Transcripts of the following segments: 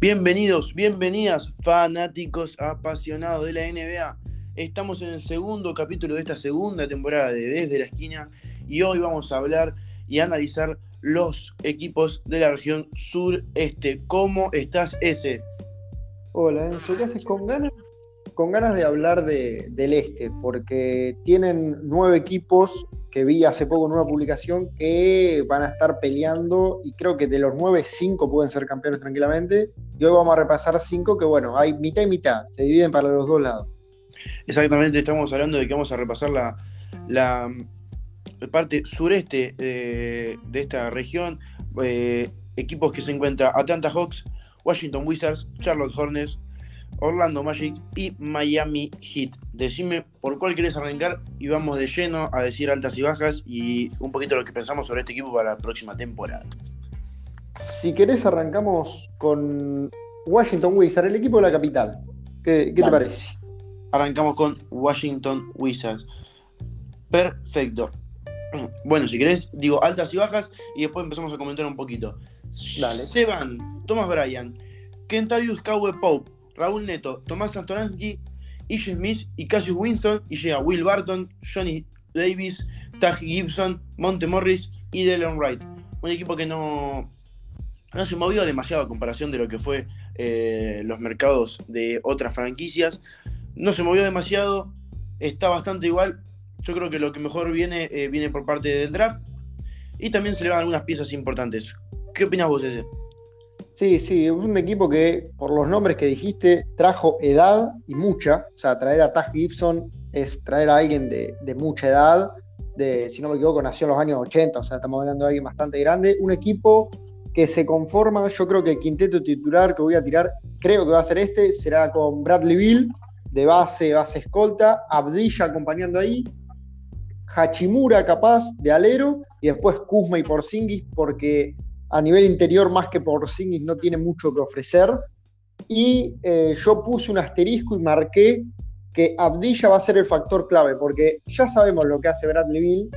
Bienvenidos, bienvenidas, fanáticos apasionados de la NBA. Estamos en el segundo capítulo de esta segunda temporada de Desde la Esquina y hoy vamos a hablar y analizar los equipos de la región sureste. ¿Cómo estás, ese? Hola, Enzo, ¿qué haces? Con ganas, con ganas de hablar del este, porque tienen nueve equipos que vi hace poco en una publicación que van a estar peleando y creo que de los nueve, cinco pueden ser campeones tranquilamente. Y hoy vamos a repasar cinco que, bueno, hay mitad y mitad, se dividen para los dos lados. Exactamente, estamos hablando de que vamos a repasar la, la, parte sureste de, esta región. Eh, equipos que se encuentran Atlanta Hawks, Washington Wizards, Charlotte Hornets, Orlando Magic y Miami Heat. Decime por cuál querés arrancar y vamos de lleno a decir altas y bajas y un poquito lo que pensamos sobre este equipo para la próxima temporada. Si querés arrancamos con Washington Wizards, el equipo de la capital. ¿Qué, te parece? Arrancamos con Washington Wizards. Perfecto. Bueno, si querés, digo altas y bajas y después empezamos a comentar un poquito. Dale. Seban, Thomas Bryan, Kentavius Cowboy Pope, Raúl Neto, Tomás Antonansky, Ish Smith y Cassius Winston. Y llega Will Barton, Johnny Davis, Tag Gibson, Monte Morris y Dylan Wright. Un equipo que no, no se movió demasiado a comparación de lo que fue eh, los mercados de otras franquicias. No se movió demasiado, está bastante igual. Yo creo que lo que mejor viene eh, viene por parte del draft. Y también se le van algunas piezas importantes. ¿Qué opinas vos, ese? Sí, sí, un equipo que, por los nombres que dijiste, trajo edad y mucha. O sea, traer a Taj Gibson es traer a alguien de, mucha edad. De, si no me equivoco, nació en los años 80, o sea, estamos hablando de alguien bastante grande. Un equipo que se conforma, yo creo que el quinteto titular que voy a tirar, creo que va a ser este, será con Bradley Bill, de base, base escolta, Abdilla acompañando ahí, Hachimura capaz de alero, y después Kuzma y Porzingis, porque a nivel interior más que por Porzingis no tiene mucho que ofrecer. Y eh, yo puse un asterisco y marqué que Abdilla va a ser el factor clave, porque ya sabemos lo que hace Bradley Bill,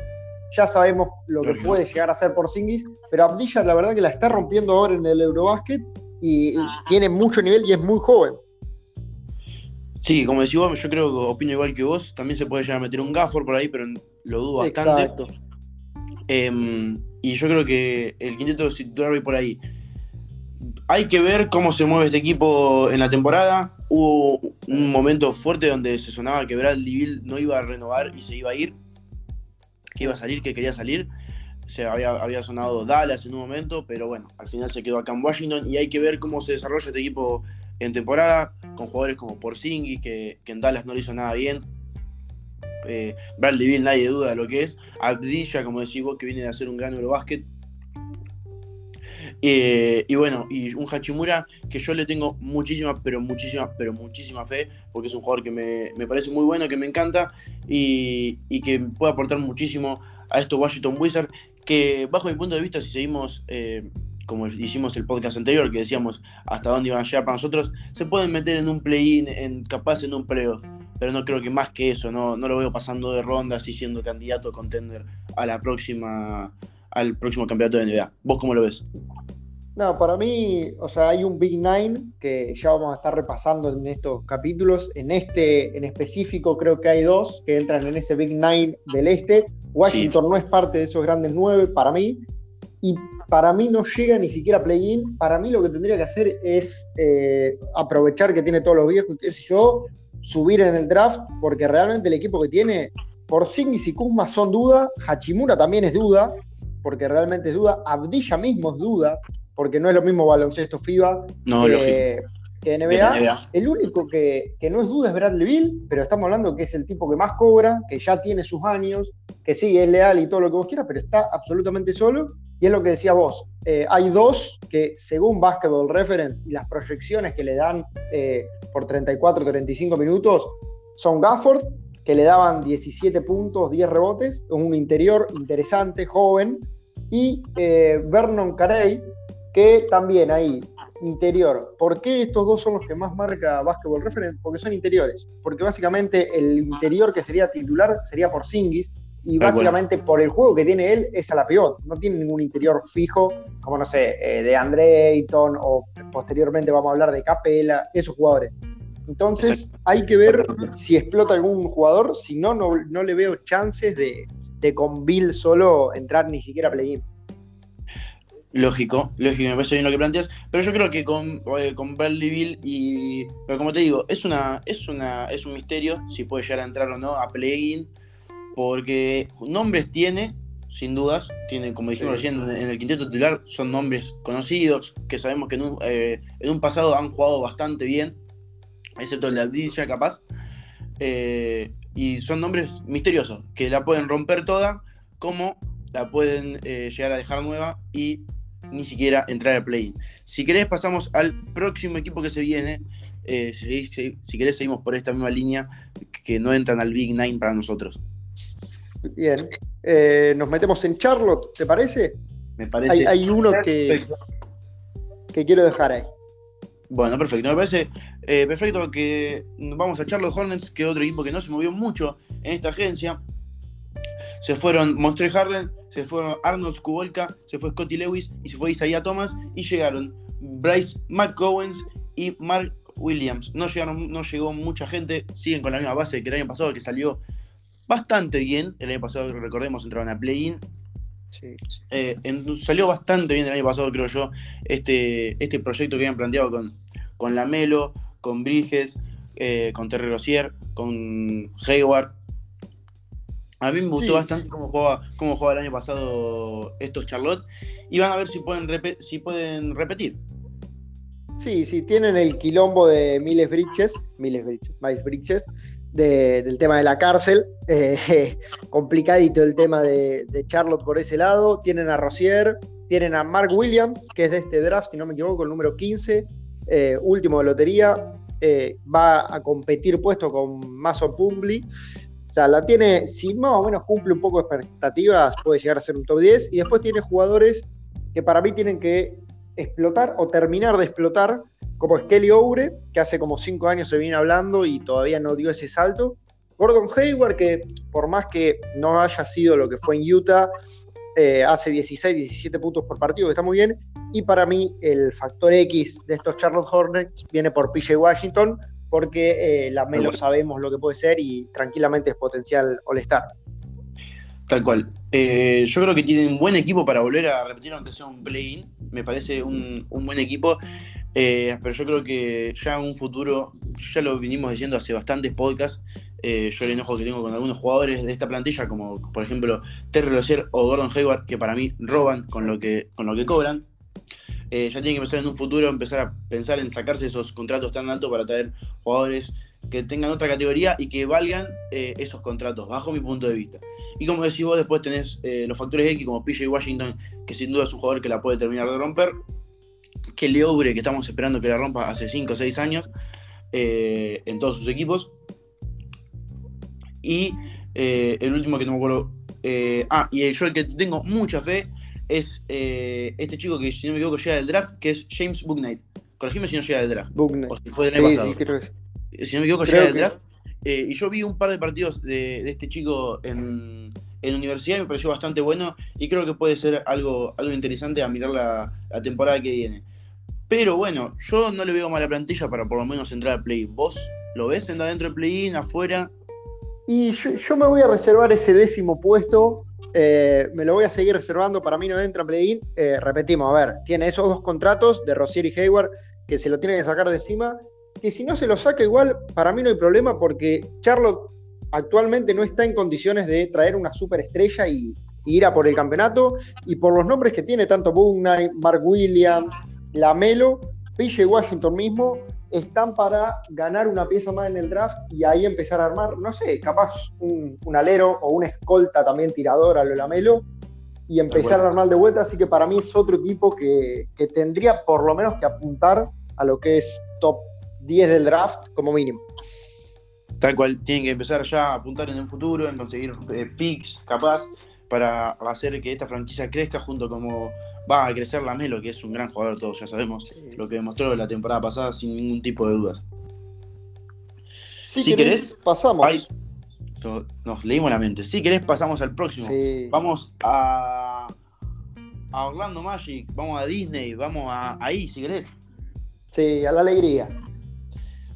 ya sabemos lo que puede llegar a hacer Porzingis, pero Abdilla la verdad que la está rompiendo ahora en el Eurobasket y tiene mucho nivel y es muy joven. Sí, como decís vos, yo creo que opino igual que vos. También se puede llegar a meter un Gafford por ahí, pero lo dudo bastante. Exacto. Em, y yo creo que el quinteto titular hoy por ahí. Hay que ver cómo se mueve este equipo en la temporada. Hubo un momento fuerte donde se sonaba que Bradley Bill no iba a renovar y se iba a ir. Que iba a salir, que quería salir. Se había, había sonado Dallas en un momento, pero bueno, al final se quedó acá en Washington y hay que ver cómo se desarrolla este equipo en temporada, con jugadores como Porzingis, que, en Dallas no le hizo nada bien, eh, Bradley Bill, nadie duda de lo que es. Abdilla, como decís vos, que viene de hacer un gran Eurobasket. Eh, y bueno, y un Hachimura que yo le tengo muchísima, pero muchísima, pero muchísima fe, porque es un jugador que me, parece muy bueno, que me encanta y, que puede aportar muchísimo a estos Washington Wizards, que bajo mi punto de vista, si seguimos, eh, como hicimos el podcast anterior, que decíamos hasta dónde iban a llegar para nosotros, se pueden meter en un play-in, en, capaz en un playoff pero no creo que más que eso, no, no lo veo pasando de rondas y siendo candidato a contender a la próxima, al próximo campeonato de NBA. ¿Vos cómo lo ves? No, para mí, o sea, hay un Big Nine que ya vamos a estar repasando en estos capítulos. En este en específico creo que hay dos que entran en ese Big Nine del este. Washington no es parte de esos grandes nueve para mí. Y para mí no llega ni siquiera a play-in. Para mí lo que tendría que hacer es eh, aprovechar que tiene todos los viejos, qué sé yo, subir en el draft, porque realmente el equipo que tiene, Porzingis y Kuzma son duda, Hachimura también es duda, porque realmente es duda, Abdilla mismo es duda, porque no es lo mismo baloncesto FIBA que, NBA. El único que, no es duda es Bradley Bill, pero estamos hablando que es el tipo que más cobra, que ya tiene sus años, que sí, es leal y todo lo que vos quieras, pero está absolutamente solo. Y es lo que decía vos, eh, hay dos que según Basketball Reference y las proyecciones que le dan eh, por 34, 35 minutos son Gafford, que le daban 17 puntos, 10 rebotes, un interior interesante, joven, y eh, Vernon Carey, que también ahí, interior. ¿Por qué estos dos son los que más marca Basketball Reference? Porque son interiores. Porque básicamente el interior que sería titular sería por Singis, y básicamente por el juego que tiene él es a la pivot, no tiene ningún interior fijo, como no sé, eh, de Andre Ayton o posteriormente vamos a hablar de Capela, esos jugadores. Entonces hay que ver si explota algún jugador, si no, no, le veo chances de, con Bill solo entrar ni siquiera a play-in. Lógico, lógico, me parece bien lo que planteas, pero yo creo que con, eh, con Bradley Bill y. Pero como te digo, es una, es una, es un misterio si puede llegar a entrar o no a play-in porque nombres tiene, sin dudas, tiene, como dijimos recién, en el quinteto titular son nombres conocidos, que sabemos que en un, eh, pasado han jugado bastante bien, excepto el de Aldilla capaz, eh, y son nombres misteriosos, que la pueden romper toda, como la pueden eh, llegar a dejar nueva y ni siquiera entrar al play-in. Si querés pasamos al próximo equipo que se viene, si, si querés seguimos por esta misma línea, que no entran al Big Nine para nosotros. Bien. Eh, nos metemos en Charlotte, ¿te parece? Me parece. Hay, uno que, que quiero dejar ahí. Bueno, perfecto. Me parece eh, perfecto que vamos a Charlotte Hornets, que es otro equipo que no se movió mucho en esta agencia. Se fueron Monster Harden, se fueron Arnold Kubolka, se fue Scotty Lewis y se fue Isaiah Thomas y llegaron Bryce McCowens y Mark Williams. No, llegaron, no llegó mucha gente, siguen con la misma base que el año pasado, que salió bastante bien. El año pasado, recordemos, entraron a play-in. Eh, salió bastante bien el año pasado, creo yo, este, este proyecto que habían planteado con, con Lamelo, con Bridges, eh, con Terry Rozier, con Hayward. A mí me gustó bastante Cómo, jugaba, cómo jugaba el año pasado estos Charlotte. Y van a ver si pueden, si pueden repetir. Sí, sí, tienen el quilombo de Miles Bridges, Miles Bridges, Miles Bridges, del tema de la cárcel. Eh, complicadito el tema de, Charlotte por ese lado. Tienen a Rosier, tienen a Mark Williams, que es de este draft, si no me equivoco, el número 15, eh, último de lotería. Eh, va a competir puesto con Mason Pumbly. O sea, la tiene, si más o menos cumple un poco de expectativas, puede llegar a ser un top 10. Y después tiene jugadores que para mí tienen que explotar o terminar de explotar como es Kelly Oure, que hace como cinco años se viene hablando y todavía no dio ese salto. Gordon Hayward, que por más que no haya sido lo que fue en Utah, eh, hace 16, 17 puntos por partido, que está muy bien. Y para mí el factor X de estos Charlotte Hornets viene por PJ Washington, porque eh, la Melo sabemos lo que puede ser y tranquilamente es potencial All-Star. Tal cual. Eh, yo creo que tienen un buen equipo para volver a repetir, aunque sea un play-in. Me parece un, un buen equipo. Eh, pero yo creo que ya en un futuro, ya lo vinimos diciendo hace bastantes podcasts, eh, yo el enojo que tengo con algunos jugadores de esta plantilla, como por ejemplo Terry Rozier o Gordon Hayward, que para mí roban con lo que, con lo que cobran. Eh, ya tienen que empezar en un futuro empezar a pensar en sacarse esos contratos tan altos para traer jugadores que tengan otra categoría y que valgan esos contratos, bajo mi punto de vista. Y como decís vos, después tenés los factores X como PJ Washington, que sin duda es un jugador que la puede terminar de romper, que Leobre, que estamos esperando que la rompa hace 5 o 6 años eh, en todos sus equipos. Y eh, el último que no me acuerdo. Eh, ah, y yo el que tengo mucha fe es este chico que, si no me equivoco, llega del draft, que es James Booknight. Corregime si no llega del draft. O si fue del año pasado. Si no me equivoco, llega del draft. y yo vi un par de partidos de, este chico en, en universidad y me pareció bastante bueno y creo que puede ser algo, algo interesante a mirar la, la temporada que viene. Pero bueno, yo no le veo mala plantilla para por lo menos entrar al play-in. ¿Vos lo ves entrar dentro del play-in, afuera? Y yo, me voy a reservar ese décimo puesto. Eh, me lo voy a seguir reservando. Para mí no entra play-in. Eh, repetimos, a ver, tiene esos dos contratos de Rosier y Hayward que se lo tiene que sacar de encima. Que si no se lo saca igual, para mí no hay problema porque Charlotte actualmente no está en condiciones de traer una superestrella y, ir a por el campeonato. Y por los nombres que tiene tanto Boone Mark Williams, Lamelo, PJ Washington mismo, están para ganar una pieza más en el draft y ahí empezar a armar, no sé, capaz un, alero o una escolta también tirador a lo Lamelo y empezar a armar de vuelta. Así que para mí es otro equipo que, tendría por lo menos que apuntar a lo que es top 10 del draft como mínimo. Tal cual, tienen que empezar ya a apuntar en el futuro, en conseguir eh, picks capaz para hacer que esta franquicia crezca junto como va a crecer la Melo, que es un gran jugador, todos ya sabemos, lo que demostró la temporada pasada sin ningún tipo de dudas. Si, querés, pasamos. nos leímos la mente. Si querés, pasamos al próximo. Vamos a, a Orlando Magic, vamos a Disney, vamos a ahí, si querés. Sí, a la alegría.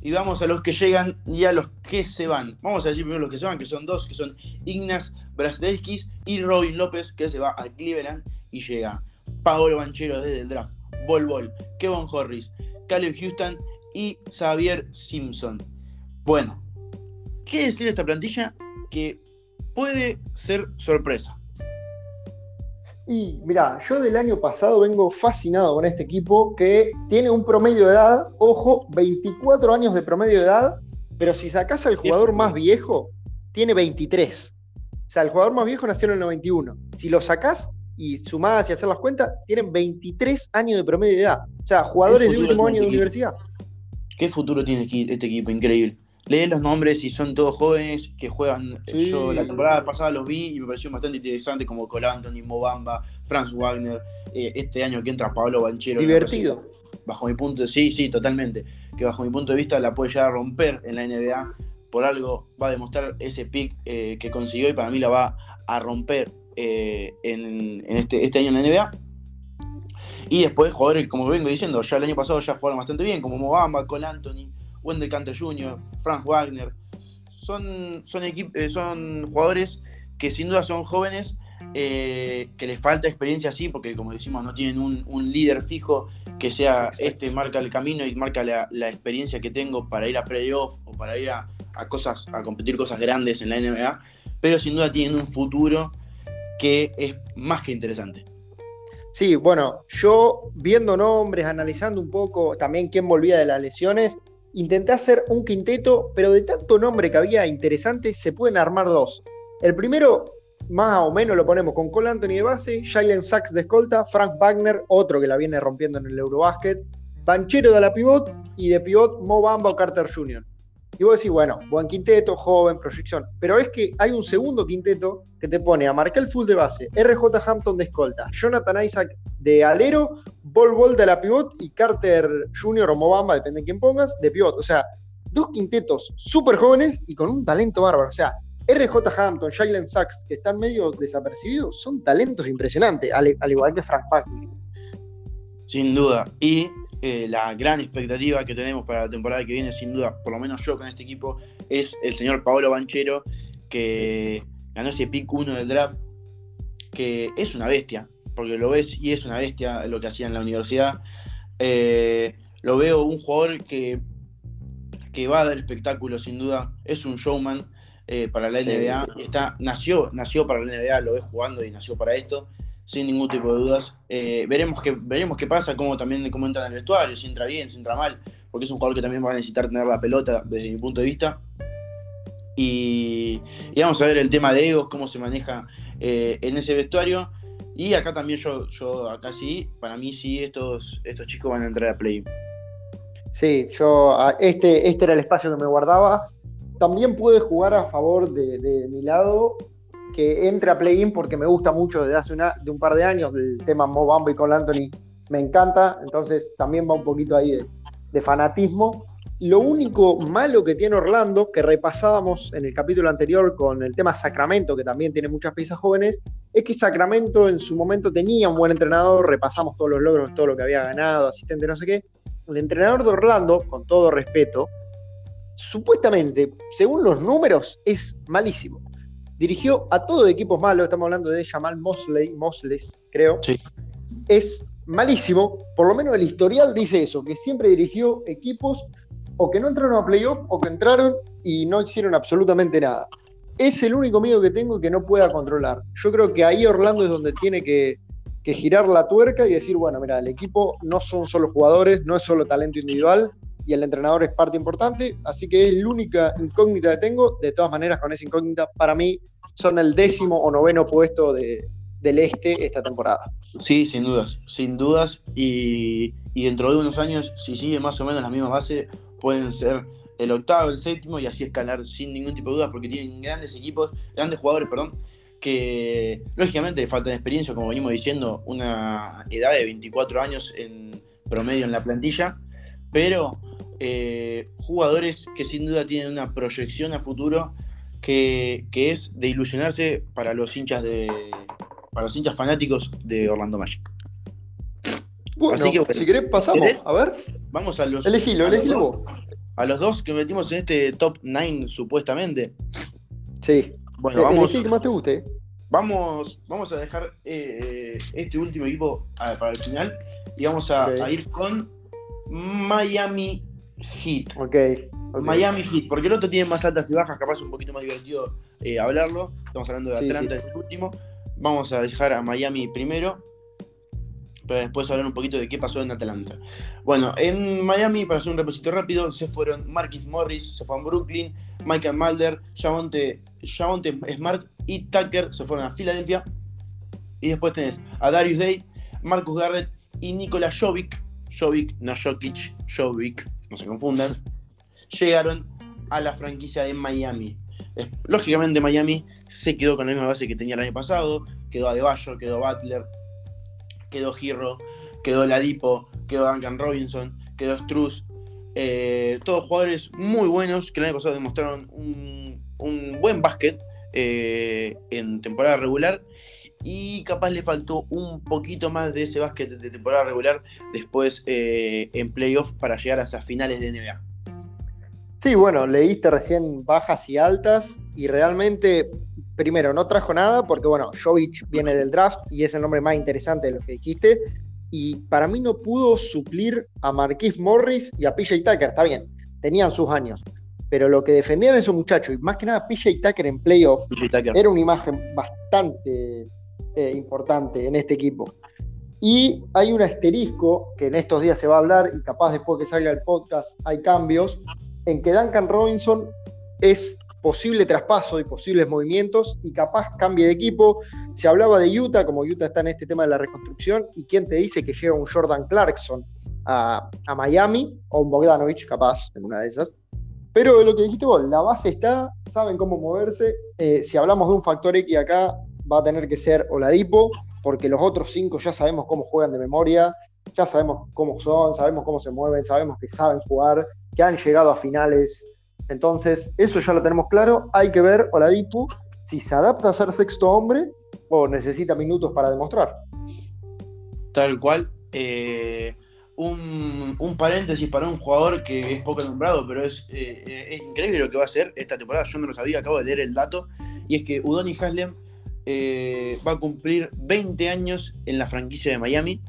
Y vamos a los que llegan y a los que se van. Vamos a decir primero los que se van, que son dos, que son Ignas Brasdeskis y Robin López, que se va a Cleveland y llega Paolo Banchero desde el draft, Bol Bol, Kevin Horris, Caleb Houston y Xavier Simpson. Bueno, ¿qué decir de esta plantilla? Que puede ser sorpresa. Y mira, yo del año pasado vengo fascinado con este equipo que tiene un promedio de edad, ojo, 24 años de promedio de edad, pero si sacas al jugador más viejo, tiene 23. O sea, el jugador más viejo nació en el 91. Si lo sacás y sumás y hacer las cuentas, tienen 23 años de promedio de edad. O sea, jugadores de último año de universidad. ¿Qué futuro tiene este equipo? Increíble. Lee los nombres y son todos jóvenes que juegan. Yo la temporada pasada los vi y me pareció bastante interesante, como Col Anthony, Mobamba, Franz Wagner. Eh, este año que entra Pablo Banchero. Divertido. bajo mi punto de sí, sí, totalmente. Que bajo mi punto de vista la puede llegar a romper en la NBA. Por algo va a demostrar ese pick eh, que consiguió y para mí la va a romper eh, en, este, este, año en la NBA. Y después jugadores, como vengo diciendo, ya el año pasado ya jugaron bastante bien, como Mobamba, Cole Anthony, Wendell Canter Jr., Frank Wagner. Son, son, eh, son jugadores que sin duda son jóvenes, eh, que les falta experiencia así, porque como decimos, no tienen un, líder fijo que sea este, marca el camino y marca la, experiencia que tengo para ir a playoff o para ir a, a, cosas, a competir cosas grandes en la NBA, pero sin duda tienen un futuro que es más que interesante. Sí, bueno, yo viendo nombres, analizando un poco también quién volvía de las lesiones, intenté hacer un quinteto, pero de tanto nombre que había interesante, se pueden armar dos. El primero, más o menos, lo ponemos con Cole Anthony de base, Jalen Sachs de escolta, Frank Wagner, otro que la viene rompiendo en el Eurobasket, Banchero de la pivot y de pivot Mo Bamba o Carter Jr. Y vos decís, bueno, buen quinteto, joven, proyección. Pero es que hay un segundo quinteto que te pone a Markel Full de base, RJ Hampton de escolta, Jonathan Isaac de alero, Bol Bol de la pivot y Carter Jr. o Mobamba, depende de quién pongas, de pivot. O sea, dos quintetos súper jóvenes y con un talento bárbaro. O sea, RJ Hampton, Jalen Sachs, que están medio desapercibidos, son talentos impresionantes, al, igual que Frank Packney. Sin duda. Y eh, la gran expectativa que tenemos para la temporada que viene, sin duda, por lo menos yo con este equipo, es el señor Paolo Banchero, que ganó ese pick 1 del draft, que es una bestia, porque lo ves y es una bestia lo que hacía en la universidad. Eh, lo veo un jugador que, que va a dar espectáculo, sin duda, es un showman. Eh, para la NBA, está, nació, nació para la NBA, lo ves jugando y nació para esto sin ningún tipo de dudas. Eh, veremos, qué, veremos qué pasa, cómo también cómo entra en el vestuario, si entra bien, si entra mal, porque es un jugador que también va a necesitar tener la pelota desde mi punto de vista. Y, vamos a ver el tema de egos, cómo se maneja eh, en ese vestuario. Y acá también yo, yo acá sí, para mí sí, estos, estos chicos van a entrar a play. Sí, yo este, este era el espacio que me guardaba. También puede jugar a favor de mi lado que entre a play-in porque me gusta mucho desde hace una, de un par de años. El tema Mo Bamba y con Anthony me encanta, entonces también va un poquito ahí de, fanatismo. Lo único malo que tiene Orlando, que repasábamos en el capítulo anterior con el tema Sacramento, que también tiene muchas piezas jóvenes, es que Sacramento en su momento tenía un buen entrenador, repasamos todos los logros, todo lo que había ganado, asistente, no sé qué. El entrenador de Orlando, con todo respeto, supuestamente, según los números, es malísimo. Dirigió a todo equipos malos, estamos hablando de Jamal Mosley, Mosles, creo. Sí. Es malísimo, por lo menos el historial dice eso, que siempre dirigió equipos o que no entraron a playoff o que entraron y no hicieron absolutamente nada. Es el único miedo que tengo que no pueda controlar. Yo creo que ahí Orlando es donde tiene que, que girar la tuerca y decir, bueno, mira, el equipo no son solo jugadores, no es solo talento individual, y el entrenador es parte importante, así que es la única incógnita que tengo. De todas maneras, con esa incógnita, para mí son el décimo o noveno puesto de, del este esta temporada. Sí, sin dudas, sin dudas. Y, dentro de unos años, si sigue más o menos la misma base, pueden ser el octavo, el séptimo y así escalar sin ningún tipo de dudas, porque tienen grandes equipos, grandes jugadores, perdón, que lógicamente le faltan experiencia, como venimos diciendo, una edad de 24 años en promedio en la plantilla, pero eh, jugadores que sin duda tienen una proyección a futuro que, es de ilusionarse para los hinchas de. para los hinchas fanáticos de Orlando Magic. Bueno, Así que, si querés pasamos, a ver. Vamos a los. Elegilo, elegilo vos. A los dos que metimos en este top 9, supuestamente. Sí. Bueno, vamos. que más te guste. Vamos, vamos a dejar eh, este último equipo para el final y vamos a, ir con Miami Heat. Okay, Miami Heat, porque el otro tiene más altas y bajas, capaz un poquito más divertido eh, hablarlo. Estamos hablando de Atlanta, es el último. Vamos a dejar a Miami primero, pero después hablar un poquito de qué pasó en Atlanta. Bueno, en Miami, para hacer un reposito rápido, se fueron Marquis Morris, se fue a Brooklyn, Michael Mulder, Javonte, Smart y Tucker se fueron a Filadelfia. Y después tenés a Darius Day, Marcus Garrett y Nikola Jovic. Jovic, no Jokic, Jovic, no se confundan. Llegaron a la franquicia de Miami. Lógicamente Miami se quedó con la misma base que tenía el año pasado. Quedó Adebayo, quedó Butler, quedó Hero, quedó Ladipo, quedó Duncan Robinson, quedó Struz. Eh, todos jugadores muy buenos que el año pasado demostraron un, buen básquet eh, en temporada regular y capaz le faltó un poquito más de ese básquet de temporada regular después eh, en playoff para llegar a esas finales de NBA. Sí, bueno, leíste recién bajas y altas y realmente, primero, no trajo nada porque, bueno, Jovic viene del draft y es el nombre más interesante de lo que dijiste y para mí no pudo suplir a Marquis Morris y a PJ Tucker, está bien, tenían sus años, pero lo que defendían esos muchachos, y más que nada PJ Tucker en playoff, era una imagen bastante eh, importante en este equipo. Y hay un asterisco que en estos días se va a hablar y capaz después que salga el podcast hay cambios, en que Duncan Robinson es posible traspaso y posibles movimientos y capaz cambie de equipo. Se hablaba de Utah, como Utah está en este tema de la reconstrucción, y quién te dice que llega un Jordan Clarkson a, Miami o un Bogdanovich, capaz, en una de esas. Pero lo que dijiste vos, la base está, saben cómo moverse. Eh, si hablamos de un factor X acá, va a tener que ser Oladipo, porque los otros cinco ya sabemos cómo juegan de memoria, ya sabemos cómo son, sabemos cómo se mueven, sabemos que saben jugar, que han llegado a finales entonces, eso ya lo tenemos claro. Hay que ver Oladipo si se adapta a ser sexto hombre o necesita minutos para demostrar. Tal cual. Eh, un, paréntesis para un jugador que es poco nombrado, pero es, eh, es, increíble lo que va a hacer esta temporada. Yo no lo sabía, acabo de leer el dato. Y es que Udoni Haslem eh, va a cumplir 20 años en la franquicia de Miami.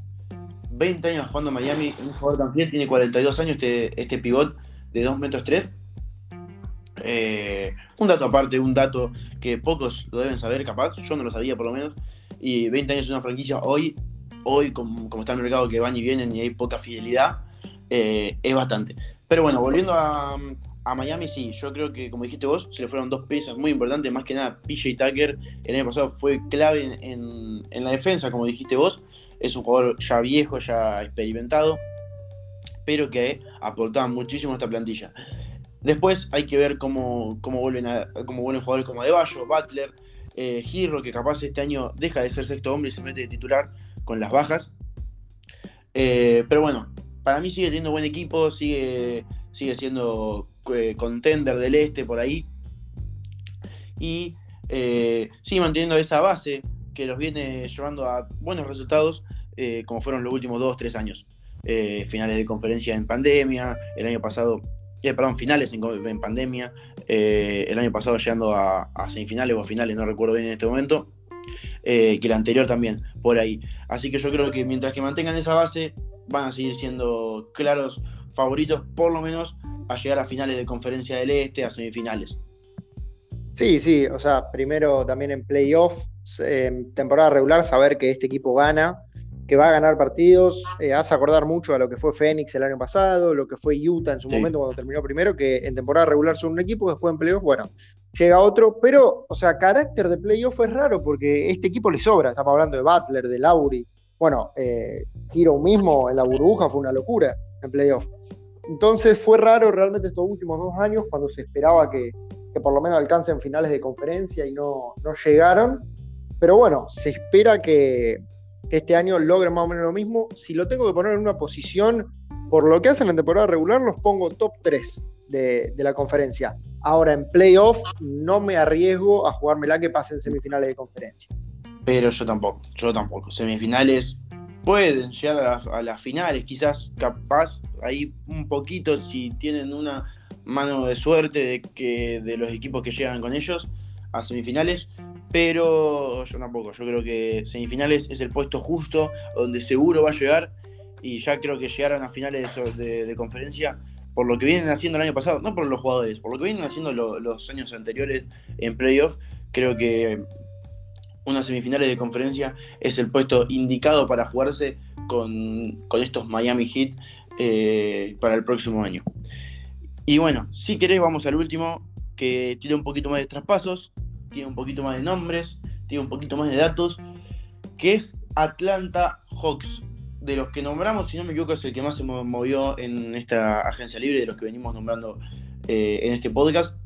20 años jugando en Miami. Un jugador tan fiel, tiene 42 años este, este pivot de 2 metros 3 eh, un dato aparte, un dato que pocos lo deben saber, capaz, yo no lo sabía por lo menos, y 20 años en una franquicia hoy, hoy como, está en el mercado que van y vienen y hay poca fidelidad, eh, es bastante. Pero bueno, volviendo a, Miami, sí, yo creo que como dijiste vos, se le fueron dos piezas muy importantes, más que nada PJ Tucker el año pasado fue clave en, en la defensa, como dijiste vos, es un jugador ya viejo, ya experimentado, pero que aportaba muchísimo a esta plantilla. Después hay que ver cómo, cómo vuelven, a, cómo vuelven jugadores como Adebayo, Butler, eh, Giro, que capaz este año deja de ser sexto hombre y se mete de titular con las bajas. Eh, pero bueno, para mí sigue teniendo buen equipo, sigue, sigue siendo eh, contender del este por ahí. Y sigue manteniendo esa base que los viene llevando a buenos resultados, como fueron los últimos dos, tres años. finales de conferencia en pandemia, el año pasado eh, perdón, finales en, pandemia, eh, el año pasado llegando a, semifinales o a finales, no recuerdo bien en este momento, eh, que el anterior también, por ahí. Así que yo creo que mientras que mantengan esa base, van a seguir siendo claros favoritos, por lo menos, a llegar a finales de conferencia del Este, a semifinales. Sí, sí, o sea, primero también en playoffs, en temporada regular, saber que este equipo gana que va a ganar partidos. Eh, hace acordar mucho a lo que fue Phoenix el año pasado, lo que fue Utah en su momento cuando terminó primero, que en temporada regular son un equipo, después en playoff, bueno, llega otro, pero, o sea, carácter de playoff es raro porque este equipo le sobra. Estamos hablando de Butler, de Lauri. Bueno, eh, Hero mismo en la burbuja fue una locura en playoff. Entonces fue raro realmente estos últimos dos años cuando se esperaba que, por lo menos alcancen finales de conferencia y no, no llegaron. Pero bueno, se espera que, este año logren más o menos lo mismo. Si lo tengo que poner en una posición, por lo que hacen en temporada regular, los pongo top 3. de, la conferencia. Ahora en playoff no me arriesgo a jugármela que pase en semifinales de conferencia. Pero yo tampoco, yo tampoco. Semifinales pueden llegar a, las finales, quizás capaz ahí un poquito si tienen una mano de suerte de, que, de los equipos que llegan con ellos a semifinales, pero yo tampoco, yo creo que semifinales es el puesto justo donde seguro va a llegar y ya creo que llegaron a finales de, conferencia por lo que vienen haciendo el año pasado, no por los jugadores, por lo que vienen haciendo los años anteriores en playoff, creo que unas semifinales de conferencia es el puesto indicado para jugarse con, estos Miami Heat eh, para el próximo año. Y bueno, si querés vamos al último, que tiene un poquito más de traspasos, tiene un poquito más de nombres, tiene un poquito más de datos, que es Atlanta Hawks. De los que nombramos, si no me equivoco, es el que más se movió en esta agencia libre, de los que venimos nombrando eh, en este podcast,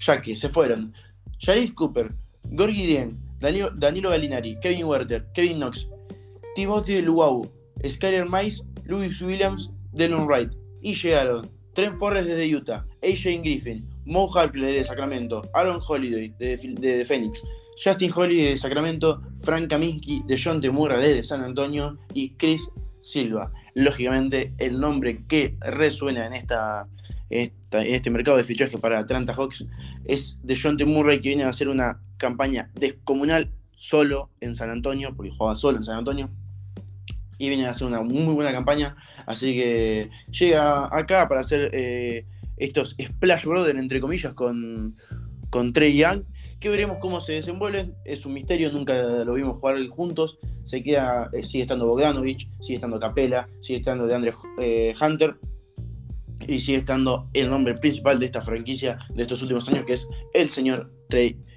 ya que se fueron Sharif Cooper, Gorgie Dien, Danilo, Danilo Gallinari, Kevin Werther, Kevin Knox, Timothy Luau, Skyler Mice, Louis Williams, Delon Wright. Y llegaron Trent Forrest desde Utah, AJ Griffin, Mo Harkley de Sacramento, Aaron Holiday de, Phoenix, Justin Holiday de Sacramento, Frank Kaminsky de John Temurra de San Antonio y Chris Silva. Lógicamente, el nombre que resuena en este mercado de fichaje para Atlanta Hawks es de John Murray, que viene a hacer una campaña descomunal solo en San Antonio, porque juega solo en San Antonio, y viene a hacer una muy buena campaña, así que llega acá para hacer eh, estos Splash Brothers, entre comillas, con, con Trey Young, que veremos cómo se desenvuelven, es un misterio, nunca lo vimos jugar juntos, se queda, eh, sigue estando Bogdanovich, sigue estando Capela, sigue estando de Andre eh, Hunter, y sigue estando el nombre principal de esta franquicia de estos últimos años, que es el señor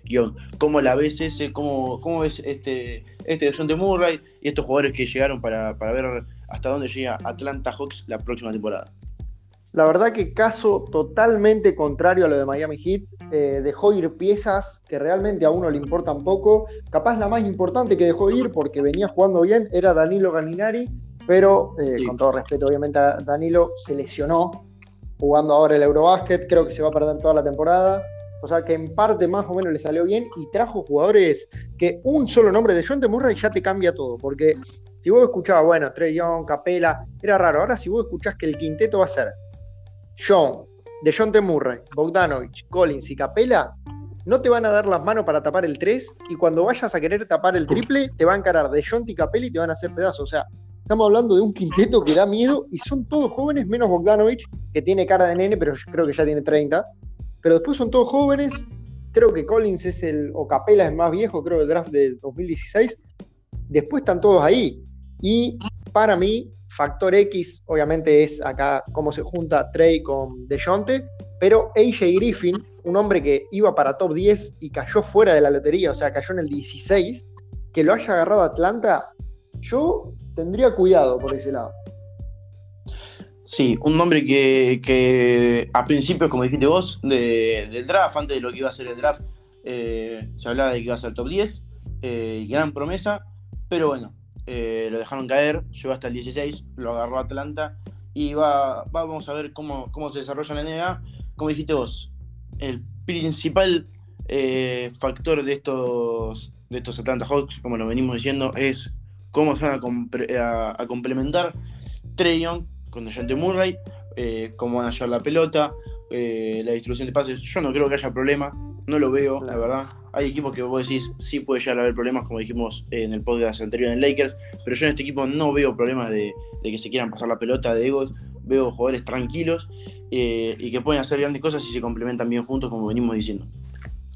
Young. ¿Cómo la ves ese? ¿Cómo, cómo ves este, este de Murray y estos jugadores que llegaron para, ver hasta dónde llega Atlanta Hawks la próxima temporada? La verdad que caso totalmente contrario a lo de Miami Heat, eh, dejó ir piezas que realmente a uno le importan poco. Capaz la más importante que dejó ir, porque venía jugando bien, era Danilo Gallinari, pero eh, con todo respeto obviamente a Danilo, se lesionó jugando ahora el Eurobasket, creo que se va a perder toda la temporada. O sea que en parte más o menos le salió bien y trajo jugadores que un solo nombre de John Murray ya te cambia todo. Porque si vos escuchabas, bueno, Trey Young, Capela, era raro. Ahora si vos escuchás que el quinteto va a ser John, de John T. Murray, Bogdanovich, Collins y Capela, no te van a dar las manos para tapar el 3 y cuando vayas a querer tapar el triple, te va a encarar de John y Capela y te van a hacer pedazos. O sea, estamos hablando de un quinteto que da miedo y son todos jóvenes, menos Bogdanovich, que tiene cara de nene, pero yo creo que ya tiene 30 pero después son todos jóvenes. Creo que Collins es el, o Capela es más viejo, creo, el draft de 2016. Después están todos ahí. Y para mí, factor X, obviamente, es acá cómo se junta Trey con DeJounte, pero AJ Griffin, un hombre que iba para top 10 y cayó fuera de la lotería, o sea, cayó en el 16, que lo haya agarrado Atlanta, yo tendría cuidado por ese lado. Sí, un nombre que, a principios, como dijiste vos, del draft, antes de lo que iba a ser el draft, eh, se hablaba de que iba a ser top 10, eh, gran promesa, pero bueno, eh, lo dejaron caer, llegó hasta el 16, lo agarró Atlanta y va, vamos a ver cómo, cómo se desarrolla en la NBA. Como dijiste vos, el principal factor de estos, de estos Atlanta Hawks, como lo venimos diciendo, es cómo se van a, a complementar Trey Young con DeJounte Murray, eh, cómo van a llevar la pelota, eh, la distribución de pases. Yo no creo que haya problema, no lo veo, la verdad. Hay equipos que vos decís, sí puede llegar a haber problemas, como dijimos en el podcast anterior en Lakers, pero yo en este equipo no veo problemas de, que se quieran pasar la pelota de egos. Veo jugadores tranquilos eh, y que pueden hacer grandes cosas si se complementan bien juntos, como venimos diciendo.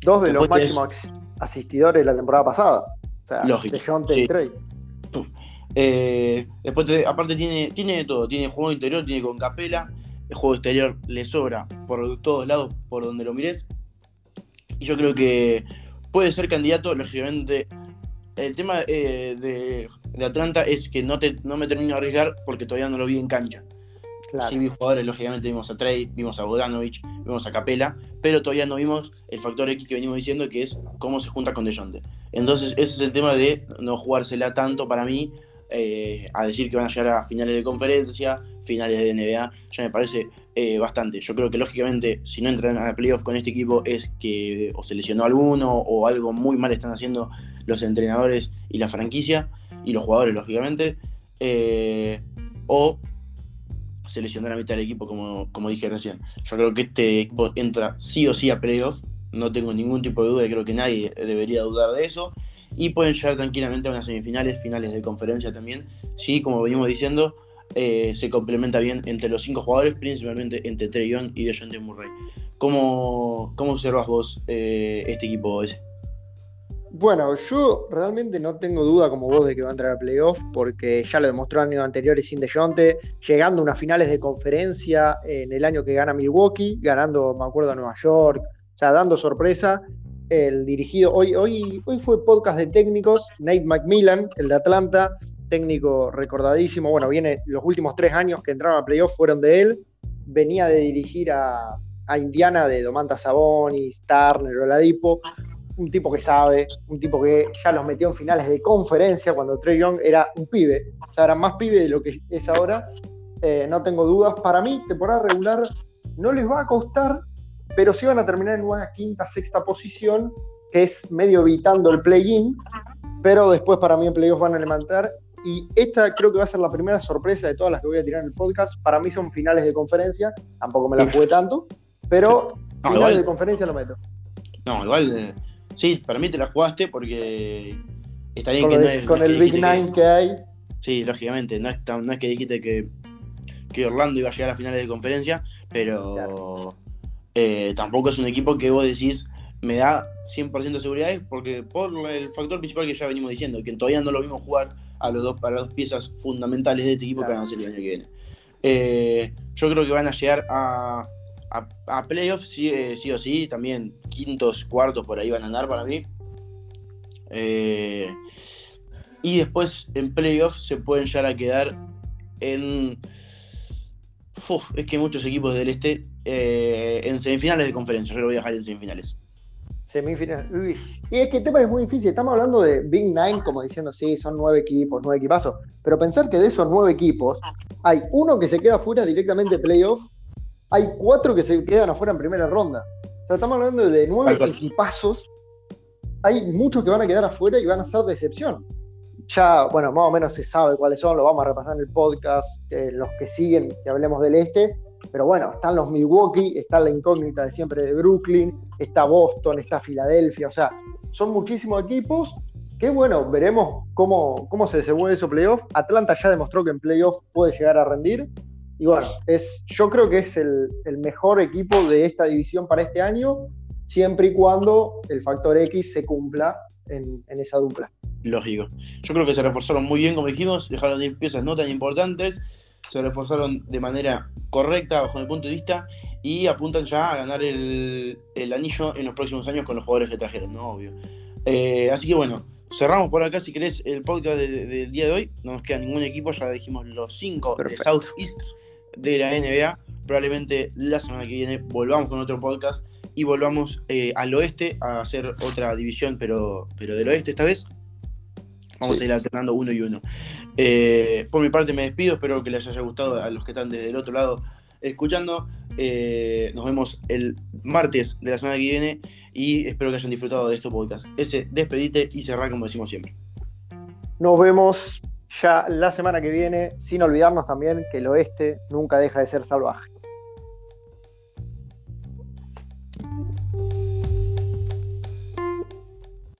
Dos de los máximos asistidores de la temporada pasada. O sea, Lógico, y Trey. Eh, después, aparte, tiene, tiene de todo. Tiene juego interior, tiene con capela. El juego exterior le sobra por todos lados, por donde lo mires. Y yo creo que puede ser candidato, lógicamente. El tema eh, de, Atlanta es que no, te, no me termino de arriesgar porque todavía no lo vi en cancha. Claro. Sí, vi jugadores, lógicamente vimos a Trey, vimos a Bogdanovich, vimos a Capela, pero todavía no vimos el factor X que venimos diciendo, que es cómo se junta con DeJounte. Entonces, ese es el tema de no jugársela tanto para mí eh, a decir que van a llegar a finales de conferencia, finales de NBA, ya me parece eh, bastante. Yo creo que lógicamente si no entran a playoff con este equipo es que o se lesionó alguno o algo muy mal están haciendo los entrenadores y la franquicia y los jugadores lógicamente. Eh, o se lesionó la mitad del equipo como, como dije recién. Yo creo que este equipo entra sí o sí a playoff. No tengo ningún tipo de duda y creo que nadie debería dudar de eso y pueden llegar tranquilamente a unas semifinales, finales de conferencia también. Sí, como venimos diciendo, eh, se complementa bien entre los cinco jugadores, principalmente entre Trey y DeJounte Murray. ¿Cómo, cómo observas vos eh, este equipo ese? Bueno, yo realmente no tengo duda como vos de que va a entrar a playoff, porque ya lo demostró años anteriores sin DeJounte, llegando a unas finales de conferencia en el año que gana Milwaukee, ganando, me acuerdo, a Nueva York, o sea, dando sorpresa el dirigido, hoy, hoy, hoy fue podcast de técnicos, Nate McMillan, el de Atlanta, técnico recordadísimo, bueno, viene los últimos tres años que entraron a playoff fueron de él, venía de dirigir a, Indiana de Domantas Sabonis, Turner, Oladipo, un tipo que sabe, un tipo que ya los metió en finales de conferencia cuando Trey Young era un pibe, o sea, era más pibe de lo que es ahora, eh, no tengo dudas, para mí temporada regular no les va a costar pero sí van a terminar en una quinta, sexta posición, que es medio evitando el play-in, pero después para mí en playoffs van a levantar. Y esta creo que va a ser la primera sorpresa de todas las que voy a tirar en el podcast. Para mí son finales de conferencia, tampoco me la jugué tanto, pero finales de conferencia lo meto. No, igual, eh, sí, para mí te la jugaste porque está bien con que no es. Con el Big Nine que, hay. Sí, lógicamente, no es, no es que dijiste que, que Orlando iba a llegar a finales de conferencia, pero. Eh, tampoco es un equipo que vos decís me da 100% de seguridad, porque por el factor principal que ya venimos diciendo, que todavía no lo vimos jugar a los dos, para las dos piezas fundamentales de este equipo que van a ser el año que viene. Eh, yo creo que van a llegar a, a, playoffs, sí, eh, sí, o sí, también quintos, cuartos, por ahí van a andar para mí. y después en playoffs se pueden llegar a quedar en es que muchos equipos del este eh, en semifinales de conferencia, yo lo voy a dejar en semifinales. Semifinales. Y es que el tema es muy difícil. Estamos hablando de Big Nine, como diciendo, sí, son nueve equipos, nueve equipazos. Pero pensar que de esos nueve equipos, hay uno que se queda fuera directamente de playoff, hay cuatro que se quedan afuera en primera ronda. O sea, estamos hablando de nueve equipazos. Hay muchos que van a quedar afuera y van a ser de excepción ya, bueno, más o menos se sabe cuáles son, lo vamos a repasar en el podcast, los que siguen, que hablemos del este, pero bueno, están los Milwaukee, está la incógnita de siempre de Brooklyn, está Boston, está Filadelfia, o sea, son muchísimos equipos que bueno, veremos cómo, cómo se desenvuelve esos playoff. Atlanta ya demostró que en playoff puede llegar a rendir. Y bueno, es, yo creo que es el, mejor equipo de esta división para este año, siempre y cuando el factor X se cumpla en esa dupla lógico. Yo creo que se reforzaron muy bien, como dijimos, dejaron 10 piezas no tan importantes, se reforzaron de manera correcta bajo mi punto de vista y apuntan ya a ganar el, anillo en los próximos años con los jugadores que trajeron, ¿no? Obvio. Eh, así que bueno, cerramos por acá si querés el podcast del, día de hoy. No nos queda ningún equipo, ya dijimos los 5 de Southeast de la NBA. Probablemente la semana que viene volvamos con otro podcast y volvamos eh, al oeste a hacer otra división, pero, pero del oeste esta vez. Vamos a ir alternando uno y uno. Eh, por mi parte me despido, espero que les haya gustado a los que están desde el otro lado escuchando. Eh, nos vemos el martes de la semana que viene y espero que hayan disfrutado de estos podcast. Ese, despedite y cerrar como decimos siempre. Nos vemos ya la semana que viene, sin olvidarnos también que el oeste nunca deja de ser salvaje.